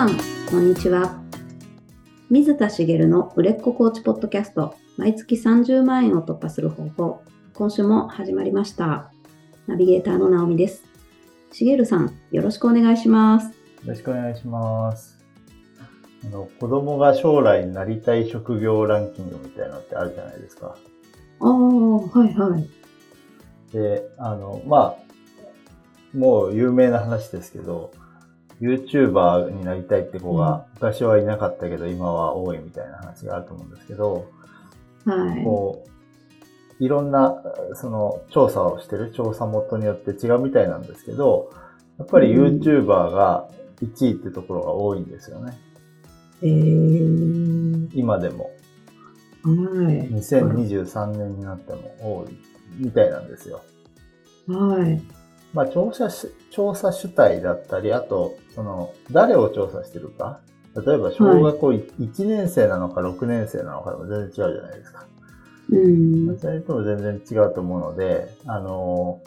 さん、こんにちは。水田茂の売れっ子コーチポッドキャスト、毎月30万円を突破する方法。今週も始まりました。ナビゲーターの直美です。茂さん、よろしくお願いします。よろしくお願いします。あの、子供が将来なりたい職業ランキングみたいなのってあるじゃないですか。ああ、はいはい。で、あの、まあ、もう有名な話ですけど、YouTuber になりたいって子が昔はいなかったけど今は多いみたいな話があると思うんですけど、はい。こう、いろんな、その、調査をしてる調査元によって違うみたいなんですけど、やっぱり YouTuber が1位ってところが多いんですよね。えー、今でも。はい。2023年になっても多いみたいなんですよ。はい。まあ、調査し、調査主体だったり、あと、その、誰を調査してるか。例えば、小学校1年生なのか6年生なのかでも全然違うじゃないですか。うん。それとも全然違うと思うので、あの、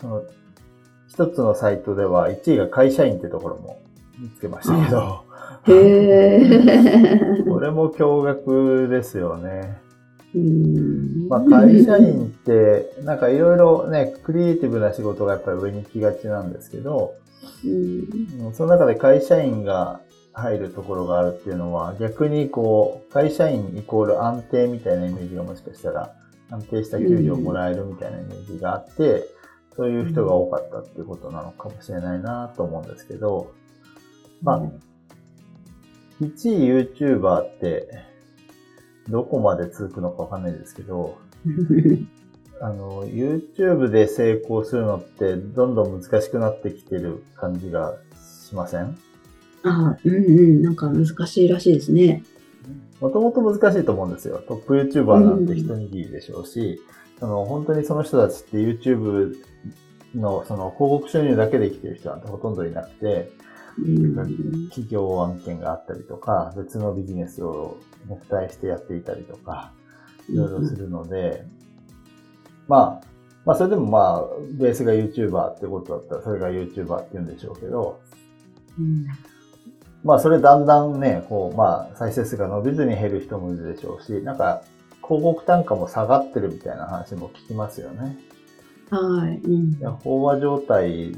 その、一つのサイトでは1位が会社員ってところも見つけましたけど。へー。これも驚愕ですよね。まあ、会社員って、なんかいろいろね、クリエイティブな仕事がやっぱり上に行きがちなんですけど、その中で会社員が入るところがあるっていうのは、逆にこう、会社員イコール安定みたいなイメージがもしかしたら、安定した給料をもらえるみたいなイメージがあって、そういう人が多かったっていうことなのかもしれないなと思うんですけど、まあ、1位 YouTuber って、どこまで続くのかわかんないですけど、あの、YouTube で成功するのってどんどん難しくなってきてる感じがしません？ああ、うんうん、なんか難しいらしいですね。もともと難しいと思うんですよ。トップ YouTuber なんて一握りでしょうし、うん、その本当にその人たちって YouTube のその広告収入だけで生きてる人なんてほとんどいなくて、企業案件があったりとか、別のビジネスをネクタイしてやっていたりとか、いろいろするので、まあ、まあそれでもまあ、ベースが YouTuber ってことだったら、それが YouTuber って言うんでしょうけど、うん、まあそれだんだんね、こう、まあ再生数が伸びずに減る人もいるでしょうし、なんか広告単価も下がってるみたいな話も聞きますよね。はい。うん、飽和状態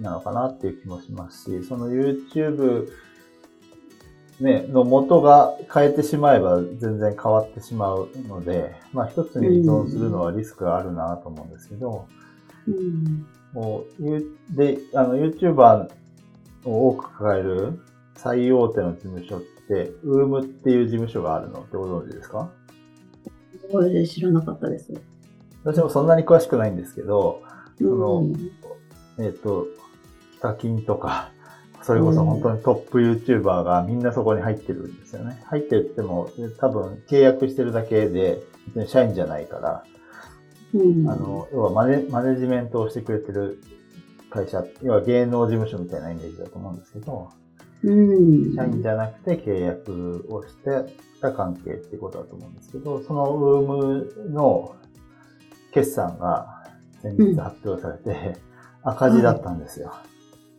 なのかなっていう気もしますし、その YouTube ね、の元が変えてしまえば全然変わってしまうので、まあ一つに依存するのはリスクがあるなと思うんですけど、うん、もうで、あの YouTuber を多く抱える最大手の事務所って、ウームっていう事務所があるのってご存知ですか？知らなかったです。私もそんなに詳しくないんですけど、その、えっ、ー、と、ヒカキンとか、それこそ本当にトップ YouTuber がみんなそこに入ってるんですよね。入ってっても多分契約してるだけで、社員じゃないから、うん、あの、要はマネマネジメントをしてくれてる会社、要は芸能事務所みたいなイメージだと思うんですけど、うん、社員じゃなくて契約をしてた関係っていうことだと思うんですけど、そのウームの決算が先日発表されて、赤字だったんですよ。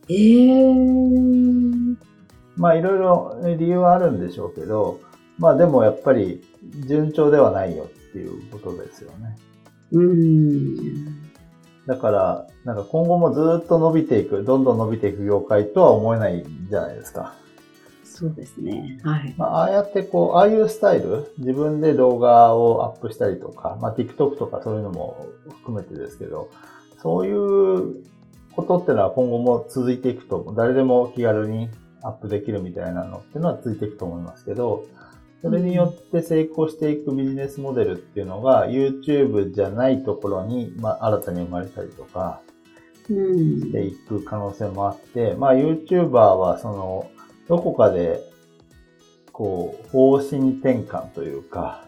ええー。まあいろいろ理由はあるんでしょうけど、まあでもやっぱり順調ではないよっていうことですよね。うん。だから、なんか今後もずっと伸びていく、どんどん伸びていく業界とは思えないじゃないですか。そうですね。はい。まあ、ああやってこう、ああいうスタイル、自分で動画をアップしたりとか、まあ TikTok とかそういうのも含めてですけど、そういうことってのは今後も続いていくと、誰でも気軽にアップできるみたいなのっていうのは続いていくと思いますけど、それによって成功していくビジネスモデルっていうのが YouTube じゃないところに、まあ、新たに生まれたりとかしていく可能性もあって、まあ YouTuber はその、どこかで、こう、方針転換というか、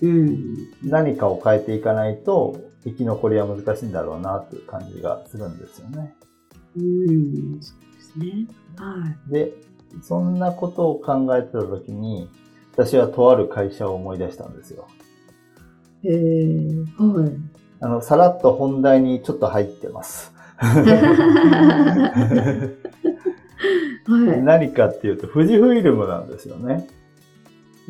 うん、何かを変えていかないと、生き残りは難しいんだろうなという感じがするんですよね。うん、そうですね。はい。で、そんなことを考えてたときに、私はとある会社を思い出したんですよ。へえー、はい。あの、さらっと本題にちょっと入ってます。はい、何かっていうと、富士フイルムなんですよね。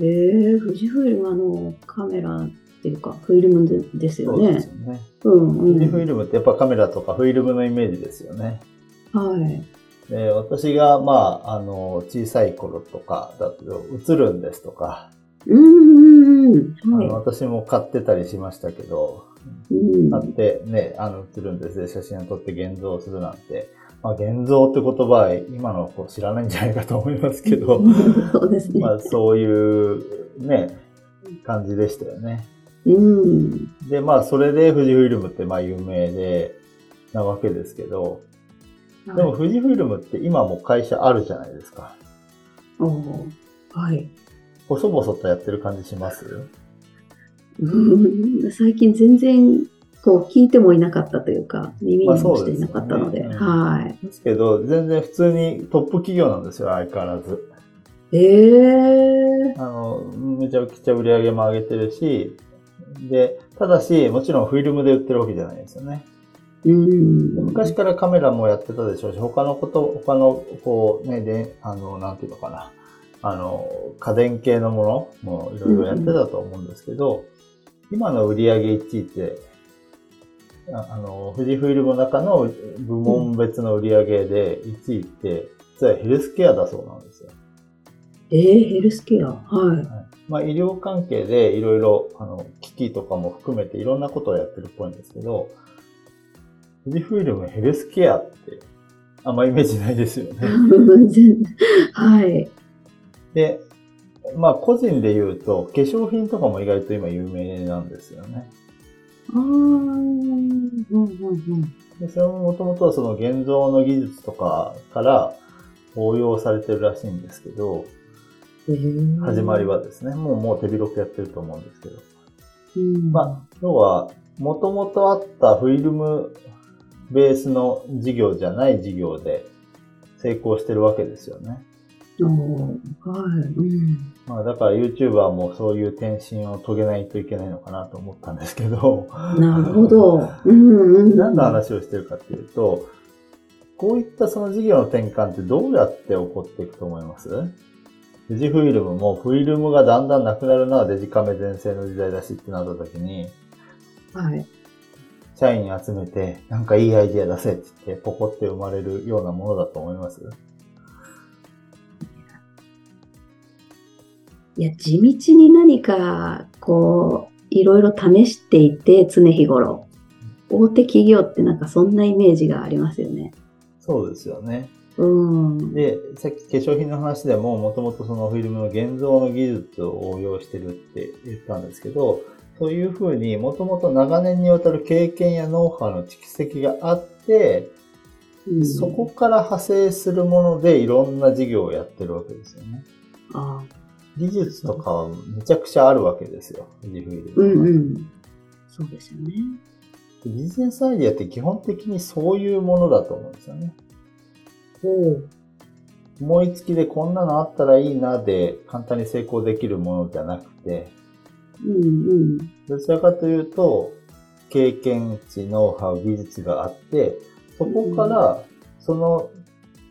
えー、富士フイルムあのカメラっていうか、フィルムでですよね。そうですよね。うんうん、富士フイルムってやっぱカメラとかフィルムのイメージですよね。はい。で私が、まあ、あの、小さい頃とかだと、映るんですとか、うんうん、はい、私も買ってたりしましたけど、うん、買ってね、あの、映るんですで写真を撮って現像するなんて、まあ、現像って言葉は今の子知らないんじゃないかと思いますけど、そうですね。まあ、そういうね、感じでしたよね。うん。で、まあ、それで富士フイルムってまあ有名で、なわけですけど、でも富士フイルムって今も会社あるじゃないですか。おはい。細々とやってる感じします？うん、最近全然こう聞いてもいなかったというか、耳にもしていなかったので。でね、はい。ですけど、全然普通にトップ企業なんですよ、相変わらず。ええー、あの、めちゃくちゃ売り上げも上げてるし、で、ただし、もちろんフィルムで売ってるわけじゃないですよね。うん、昔からカメラもやってたでしょうし、他のこと、他の、こうね、で、あの、なんていうのかな。あの、家電系のものもいろいろやってたと思うんですけど、うん、今の売り上げ1位って、あの、富士フイルムの中の部門別の売り上げで1位って、実はヘルスケアだそうなんですよ。えー、ヘルスケア？はい。はい、まあ、医療関係でいろいろ、あの、機器とかも含めていろんなことをやってるっぽいんですけど、富士フイルムヘルスケアってあんまイメージないですよね。はい。で、まあ個人で言うと化粧品とかも意外と今有名なんですよね。ああ、うんうんうん。でそれももともとはその現像の技術とかから応用されてるらしいんですけど、始まりはですね、もうもう手広くやってると思うんですけど。うん、まあ、要は、もともとあったフィルムベースの事業じゃない事業で成功してるわけですよね。はい。うん。まあだから YouTuber もそういう転身を遂げないといけないのかなと思ったんですけど。なるほど。うんうん、何の話をしてるかっていうと、こういったその事業の転換ってどうやって起こっていくと思います？富士フィルムもフィルムがだんだんなくなるのはデジカメ全盛の時代だしってなった時に、はい。社員集めて、なんかいいアイディア出せって言って、ポコって生まれるようなものだと思います？いや、地道に何か、こう、いろいろ試していて、常日頃。大手企業ってなんかそんなイメージがありますよね。そうですよね。うん、で、さっき化粧品の話でも、もともとそのフィルムの現像の技術を応用してるって言ったんですけど、というふうに、もともと長年にわたる経験やノウハウの蓄積があって、うん、そこから派生するものでいろんな事業をやってるわけですよね。あ技術とかはめちゃくちゃあるわけですよ。富士フイルうんうん。そうですよね。ビジネスアイディアって基本的にそういうものだと思うんですよね。思いつきでこんなのあったらいいなで簡単に成功できるものじゃなくて、うんうん、どちらかというと、経験値、ノウハウ、技術があって、そこからその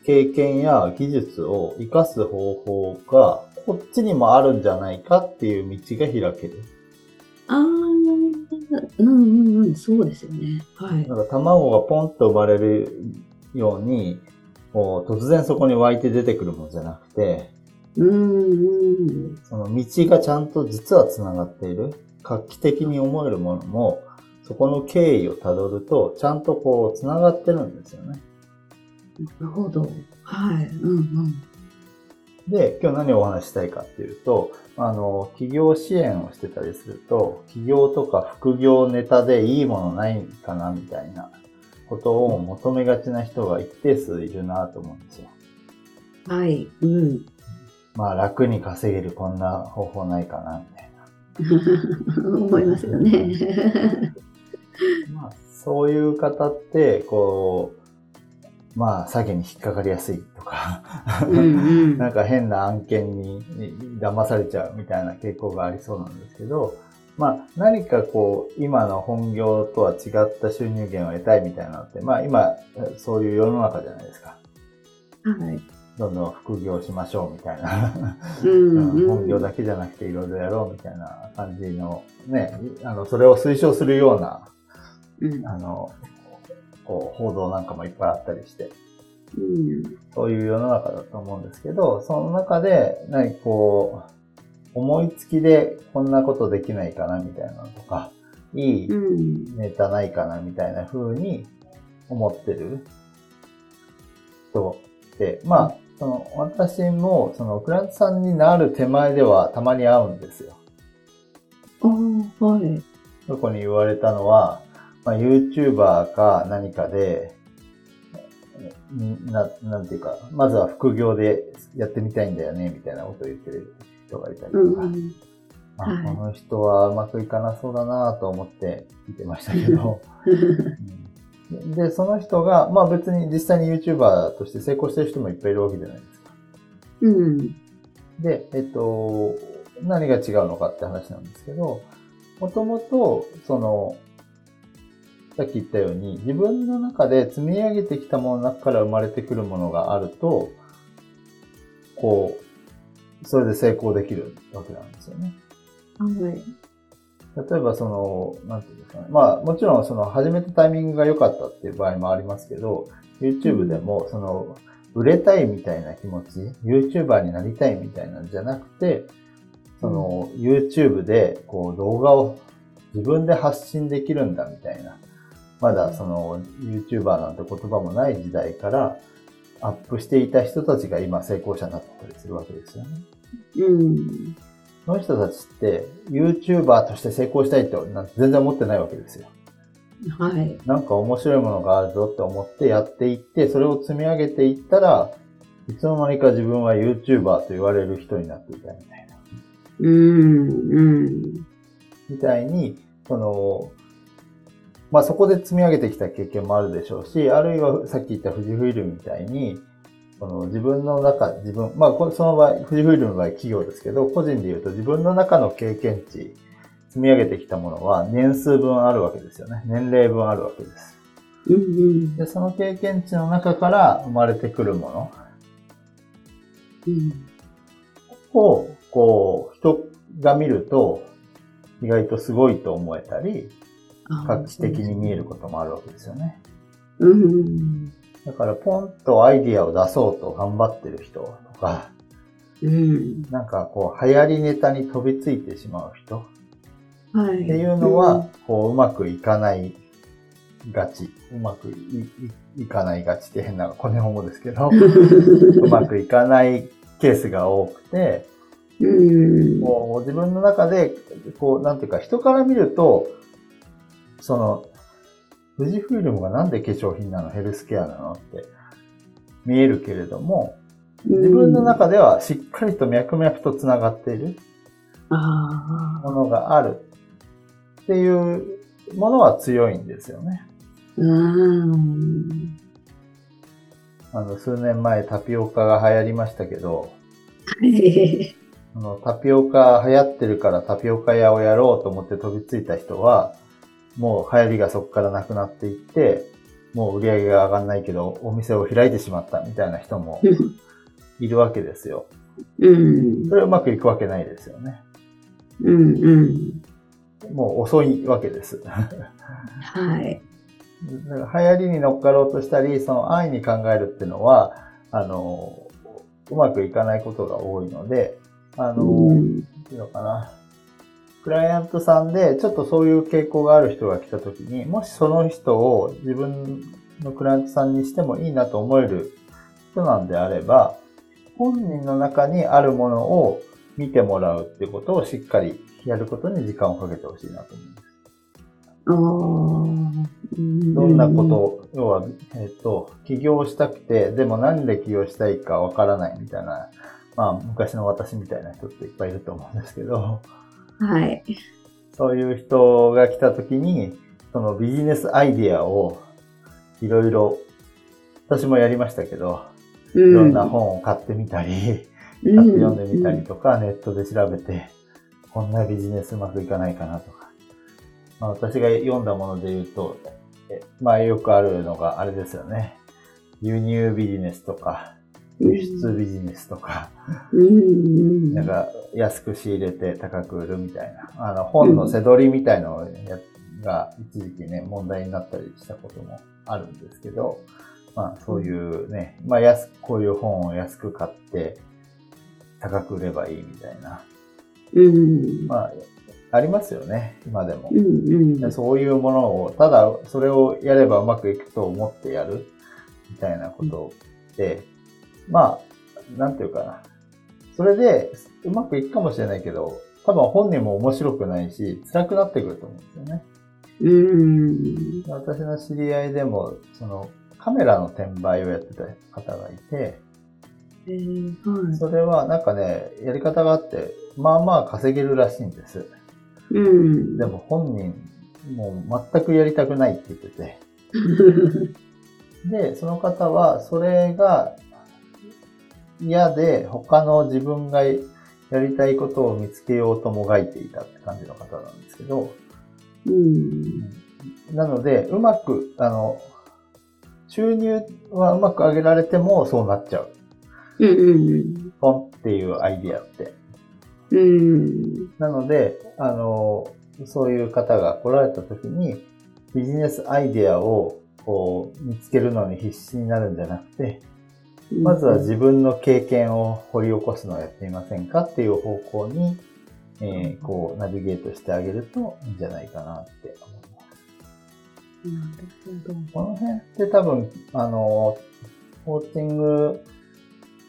経験や技術を活かす方法がこっちにもあるんじゃないかっていう道が開ける。ああ、うんうんうん、そうですよね。はい。なんか卵がポンと生まれるように、こう突然そこに湧いて出てくるものじゃなくて、うんその道がちゃんと実は繋がっている。画期的に思えるものも、そこの経緯をたどると、ちゃんとこう、繋がってるんですよね。なるほど。はい。うんうん。で、今日何をお話したいかっていうと、あの、企業支援をしてたりすると、企業とか副業ネタでいいものないかなみたいなことを求めがちな人が一定数いるなと思うんですよ。はい。うん。まあ楽に稼げるこんな方法ないかな、みたいな。思いますよね。まあそういう方って、こう、まあ詐欺に引っかかりやすいとか。うん、なんか変な案件に騙されちゃうみたいな傾向がありそうなんですけど、まあ何かこう今の本業とは違った収入源を得たいみたいなのって、まあ今そういう世の中じゃないですか。はい。どんどん副業しましょうみたいな。うん。本業だけじゃなくていろいろやろうみたいな感じの、ね、あの、それを推奨するような、うん、あの、こう、報道なんかもいっぱいあったりして、うん、そういう世の中だと思うんですけど、その中で、何こう、思いつきでこんなことできないかなみたいなのとか、いいネタないかなみたいな風に思ってる人って、まあ、その、私も、その、クラントさんになる手前ではたまに会うんですよ。ああ、はい。そこに言われたのは、まあ、YouTuber か何かで、な、なんていうか、まずは副業でやってみたいんだよね、みたいなことを言ってる人がいたりとか、うんまあ、この人はうまくいかなそうだなと思って見てましたけど、で、その人が、まあ別に実際に YouTuber として成功してる人もいっぱいいるわけじゃないですか。うん。で、えっと、何が違うのかって話なんですけど、もともと、その、さっき言ったように、自分の中で積み上げてきたものの中から生まれてくるものがあると、こう、それで成功できるわけなんですよね。はい。例えばその、なんていうんですかね。まあもちろんその始めたタイミングが良かったっていう場合もありますけど、YouTube でもその、売れたいみたいな気持ち、YouTuber になりたいみたいなんじゃなくて、その、YouTube でこう動画を自分で発信できるんだみたいな。まだその YouTuber なんて言葉もない時代からアップしていた人たちが今成功者になったりするわけですよね。うん。その人たちって YouTuber として成功したいと全然思ってないわけですよ。はい。なんか面白いものがあるぞって思ってやっていって、それを積み上げていったら、いつの間にか自分は YouTuber と言われる人になっていたみたいな。うん、うん。みたいに、その、まあそこで積み上げてきた経験もあるでしょうし、あるいはさっき言った富士フイルみたいに、その自分の中、自分、まあ、その場合、富士フイルの場合企業ですけど、個人で言うと自分の中の経験値、積み上げてきたものは年数分あるわけですよね。年齢分あるわけです。うんうん、でその経験値の中から生まれてくるもの、うん、を、こう、人が見ると、意外とすごいと思えたり、画期的に見えることもあるわけですよね。うん、だからポンとアイディアを出そうと頑張ってる人とか、うん、なんかこう流行りネタに飛びついてしまう人、はい、っていうのは、こううまくいかないがち、うまくいかないがちって変なこの本語ですけど、うまくいかないケースが多くて、うん、もう自分の中で、こう、なんていうか、人から見ると、その、富士フイルムがなんで化粧品なの？ヘルスケアなの？って。見えるけれども、自分の中ではしっかりと脈々と繋がっているものがあるっていうものは強いんですよね。あの、数年前タピオカが流行りましたけど、あのタピオカ流行ってるからタピオカ屋をやろうと思って飛びついた人は、もう流行りがそこからなくなっていって、もう売り上げが上がんないけど、お店を開いてしまったみたいな人も いるわけですよ。うん。それはうまくいくわけないですよね。うんうん。もう遅いわけです。はい。だから流行りに乗っかろうとしたり、その安易に考えるっていうのは、あの、うまくいかないことが多いので、あの、うん、ていうのかな。クライアントさんで、ちょっとそういう傾向がある人が来た時に、もしその人を自分のクライアントさんにしてもいいなと思える人なんであれば、本人の中にあるものを見てもらうっていうことをしっかりやることに時間をかけてほしいなと思います。どんなこと、要は、えっ、ー、と、起業したくて、でも何で起業したいかわからないみたいな、まあ、昔の私みたいな人っていっぱいいると思うんですけど、はい。そういう人が来た時に、そのビジネスアイディアをいろいろ、私もやりましたけど、いろんな本を買ってみたり、買って読んでみたりとか、ネットで調べて、こんなビジネスうまくいかないかなとか。まあ、私が読んだもので言うと、まあよくあるのがあれですよね。輸入ビジネスとか、輸出ビジネスとか、なんか安く仕入れて高く売るみたいな、あの本の背取りみたいのが一時期ね、問題になったりしたこともあるんですけど、まあそういうね、まあ安こういう本を安く買って高く売ればいいみたいな。うん、まあありますよね、今でも、うんうん、そういうものを、ただそれをやればうまくいくと思ってやるみたいなことで、うん、まあ、なんていうかな。それでうまくいくかもしれないけど、多分本人も面白くないし、辛くなってくると思うんですよね。うん。私の知り合いでも、そのカメラの転売をやってた方がいて、えーはい、それはなんかね、やり方があって、まあまあ稼げるらしいんです。うん。でも本人、もう全くやりたくないって言ってて。で、その方は、それが嫌で、他の自分がやりたいことを見つけようともがいていたって感じの方なんですけど、うん、なので、うまく、あの、収入はうまく上げられてもそうなっちゃう。うんうんうん。ポンっていうアイディアって。うん。なので、あの、そういう方が来られた時に、ビジネスアイデアをこう見つけるのに必死になるんじゃなくて、まずは自分の経験を掘り起こすのをやってみませんかっていう方向に、えー、こう、ナビゲートしてあげるといいんじゃないかなって思います。なるほど。この辺って多分、あの、コーチング、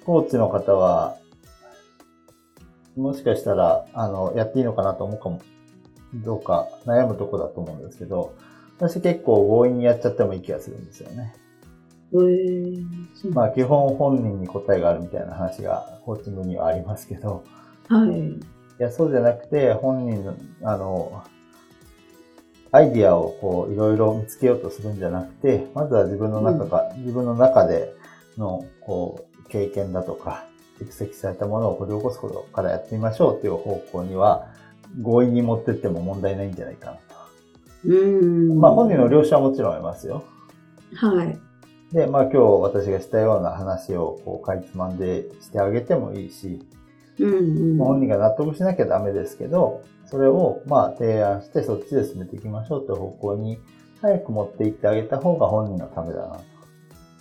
コーチの方は、もしかしたら、あの、やっていいのかなと思うかも、どうか悩むとこだと思うんですけど、私結構強引にやっちゃってもいい気がするんですよね。えー、まあ基本本人に答えがあるみたいな話がコーチングにはありますけど、はい。いや、そうじゃなくて、本人の、あの、アイディアをこう、いろいろ見つけようとするんじゃなくて、まずは自分の中が、うん、自分の中での、こう、経験だとか、蓄積されたものを掘り起こすことからやってみましょうという方向には、強引に持ってっても問題ないんじゃないかなと。うん。まあ本人の了承はもちろんありますよ。はい。で、まあ今日私がしたような話をこうかいつまんでしてあげてもいいし、うんうん、本人が納得しなきゃダメですけど、それをまあ提案してそっちで進めていきましょうという方向に早く持っていってあげた方が本人のためだなと。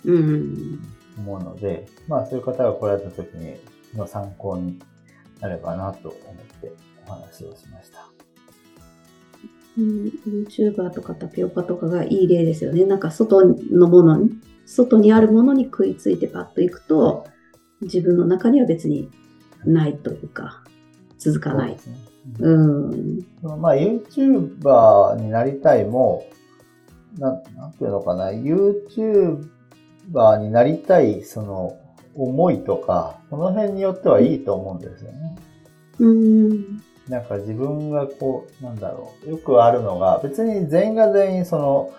うん。思うので、まあそういう方が来られた時にの参考になればなと思ってお話をしました。うん、YouTuber とかタピオカとかがいい例ですよね。なんか外のものに、外にあるものに食いついてパッといくと、自分の中には別にないというか、続かない。う、ね、ん。まあ YouTuber になりたいも、ななんていうのかな、YouTube バーになりたい、その、思いとか、その辺によってはいいと思うんですよね。うん。なんか自分がこう、なんだろう、よくあるのが、別に全員が全員その、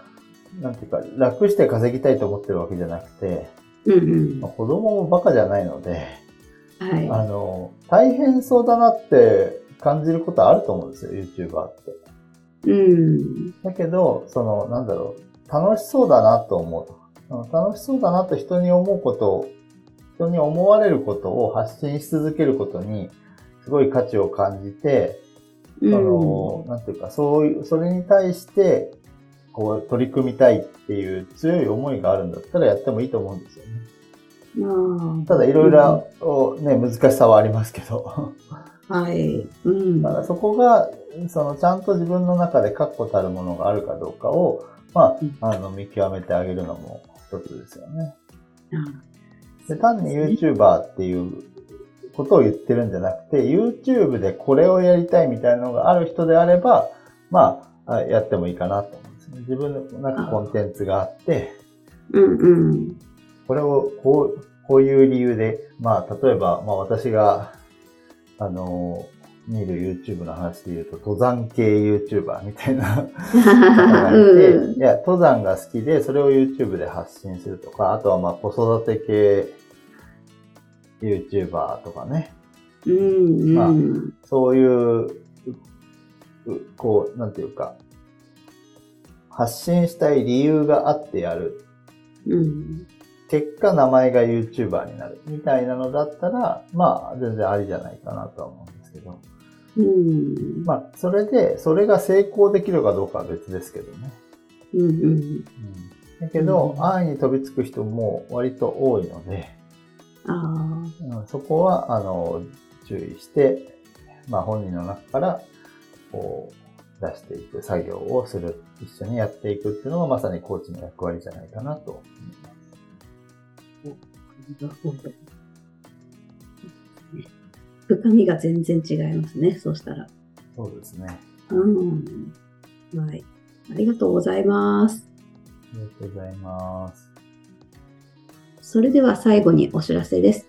なんていうか、楽して稼ぎたいと思ってるわけじゃなくて、うんうんまあ、子供もバカじゃないので、はい、あの、大変そうだなって感じることあると思うんですよ、YouTuber って。うん。だけど、その、なんだろう、楽しそうだなと思う。楽しそうだなと人に思うことを、人に思われることを発信し続けることに、すごい価値を感じて、うん、その、なんていうか、そういう、それに対して、こう、取り組みたいっていう強い思いがあるんだったらやってもいいと思うんですよね。ただ、いろいろ、ね、難しさはありますけど。はい。うん。だからそこが、その、ちゃんと自分の中で確固たるものがあるかどうかを、まあ、あの、見極めてあげるのも一つですよね。で単に YouTuber っていうことを言ってるんじゃなくて、YouTube でこれをやりたいみたいなのがある人であれば、まあ、やってもいいかなと。自分のなんかコンテンツがあって、うんうん。これをこう、こういう理由で、まあ、例えば、まあ私が、あの見る YouTube の話で言うと、登山系 YouTuber みたいな 方がいて、うん、いや、登山が好きで、それを YouTube で発信するとか、あとはまあ子育て系 YouTuber とかね。うんうん、まあ、そういう、こう、なんていうか、発信したい理由があってやる。うん、結果名前が YouTuber になるみたいなのだったら、まあ全然ありじゃないかなとは思うんですけど。うん。まあ、それで、それが成功できるかどうかは別ですけどね。うんうんうん。だけど、うん、安易に飛びつく人も割と多いので、あそこは、あの、注意して、まあ本人の中から、こう、出していく作業をする、一緒にやっていくっていうのがまさにコーチの役割じゃないかなと思います。深みが全然違いますね、そうしたら。そうですね。うん。はい。ありがとうございます。ありがとうございます。それでは最後にお知らせです。